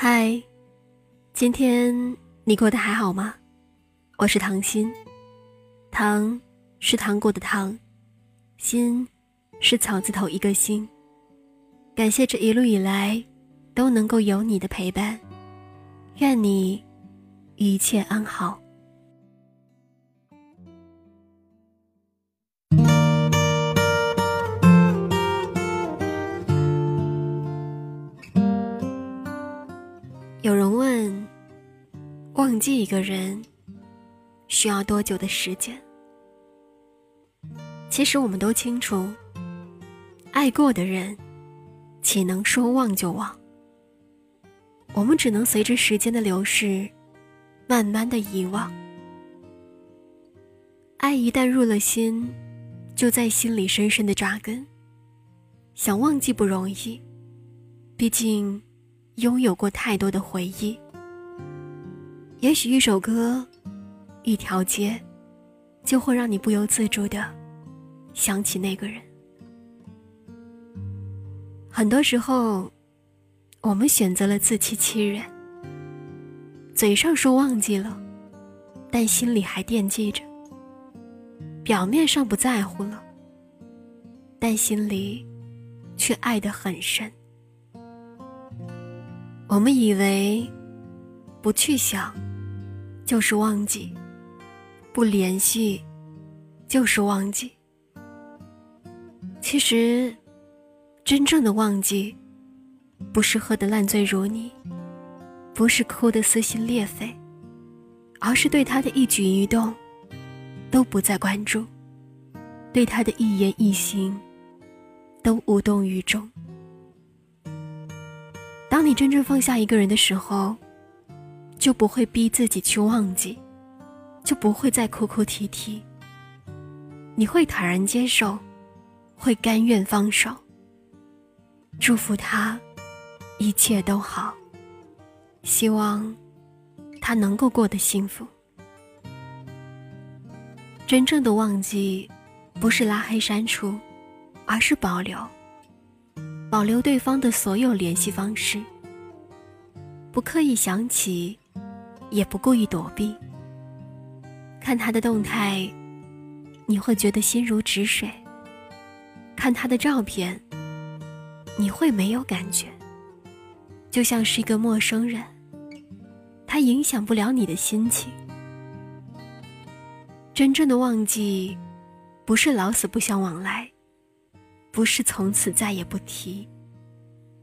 嗨，今天你过得还好吗？我是唐心，糖是糖果的糖，心是草字头一个心。感谢这一路以来都能够有你的陪伴，愿你一切安好。忘记一个人需要多久的时间？其实我们都清楚，爱过的人，岂能说忘就忘？我们只能随着时间的流逝，慢慢的遗忘。爱一旦入了心，就在心里深深的扎根。想忘记不容易，毕竟。拥有过太多的回忆，也许一首歌、一条街，就会让你不由自主的想起那个人。很多时候，我们选择了自欺欺人，嘴上说忘记了，但心里还惦记着；表面上不在乎了，但心里却爱得很深。我们以为，不去想，就是忘记；不联系，就是忘记。其实，真正的忘记，不是喝得烂醉如泥，不是哭得撕心裂肺，而是对他的一举一动，都不再关注，对他的一言一行，都无动于衷。当你真正放下一个人的时候，就不会逼自己去忘记，就不会再哭哭啼啼。你会坦然接受，会甘愿放手。祝福他，一切都好。希望他能够过得幸福。真正的忘记，不是拉黑删除，而是保留。保留对方的所有联系方式，不刻意想起，也不故意躲避。看他的动态，你会觉得心如止水；看他的照片，你会没有感觉，就像是一个陌生人。他影响不了你的心情。真正的忘记，不是老死不相往来。不是从此再也不提，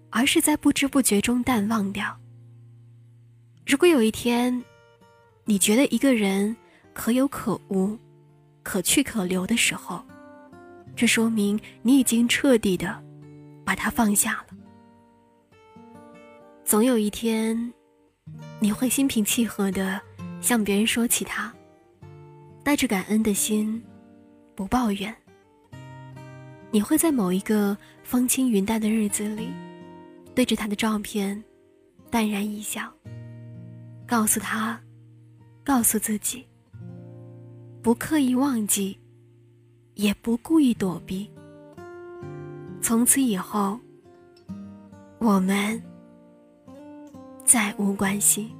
而是在不知不觉中淡忘掉。如果有一天，你觉得一个人可有可无、可去可留的时候，这说明你已经彻底的把他放下了。总有一天，你会心平气和的向别人说起他，带着感恩的心，不抱怨。你会在某一个风轻云淡的日子里，对着他的照片，淡然一笑，告诉他，告诉自己，不刻意忘记，也不故意躲避。从此以后，我们再无关系。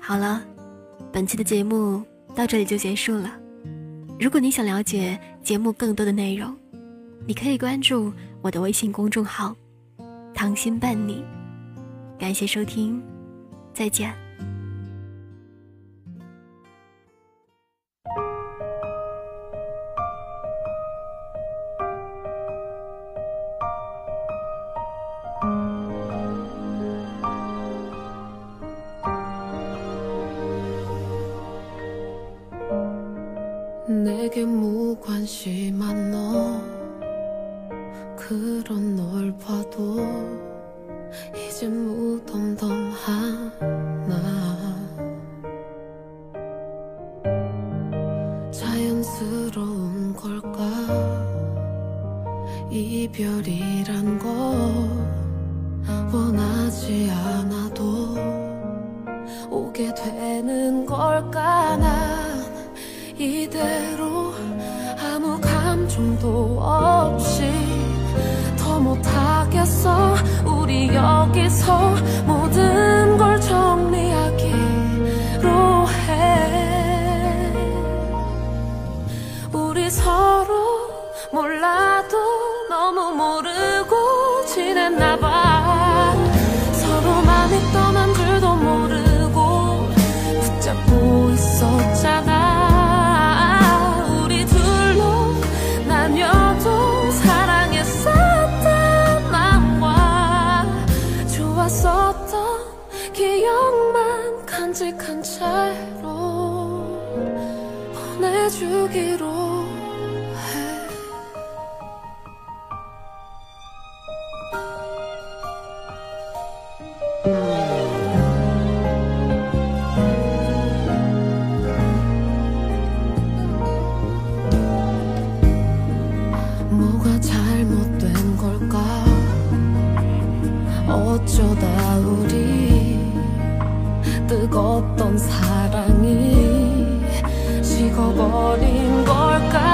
好了，本期的节目到这里就结束了。如果你想了解节目更多的内容，你可以关注我的微信公众号“糖心伴你”。感谢收听，再见。 그런 널 봐도 이제 무덤덤하나. 자연스러운 걸까? 이별이란 걸 원하지 않아도 오게 되는 걸까? 난 이대로 아무 감정도 없이 있겠어. 우리 여기서 모든 걸 정리하기로 해. 우리 서로 몰라도 너무 모르고 지냈나 봐. 서로 마음이 떠난 간직한 채로 보내주기로 해. 뭐가 잘못된 걸까? 어쩌다 우리 뜨겁던 사랑이 식어버린 걸까?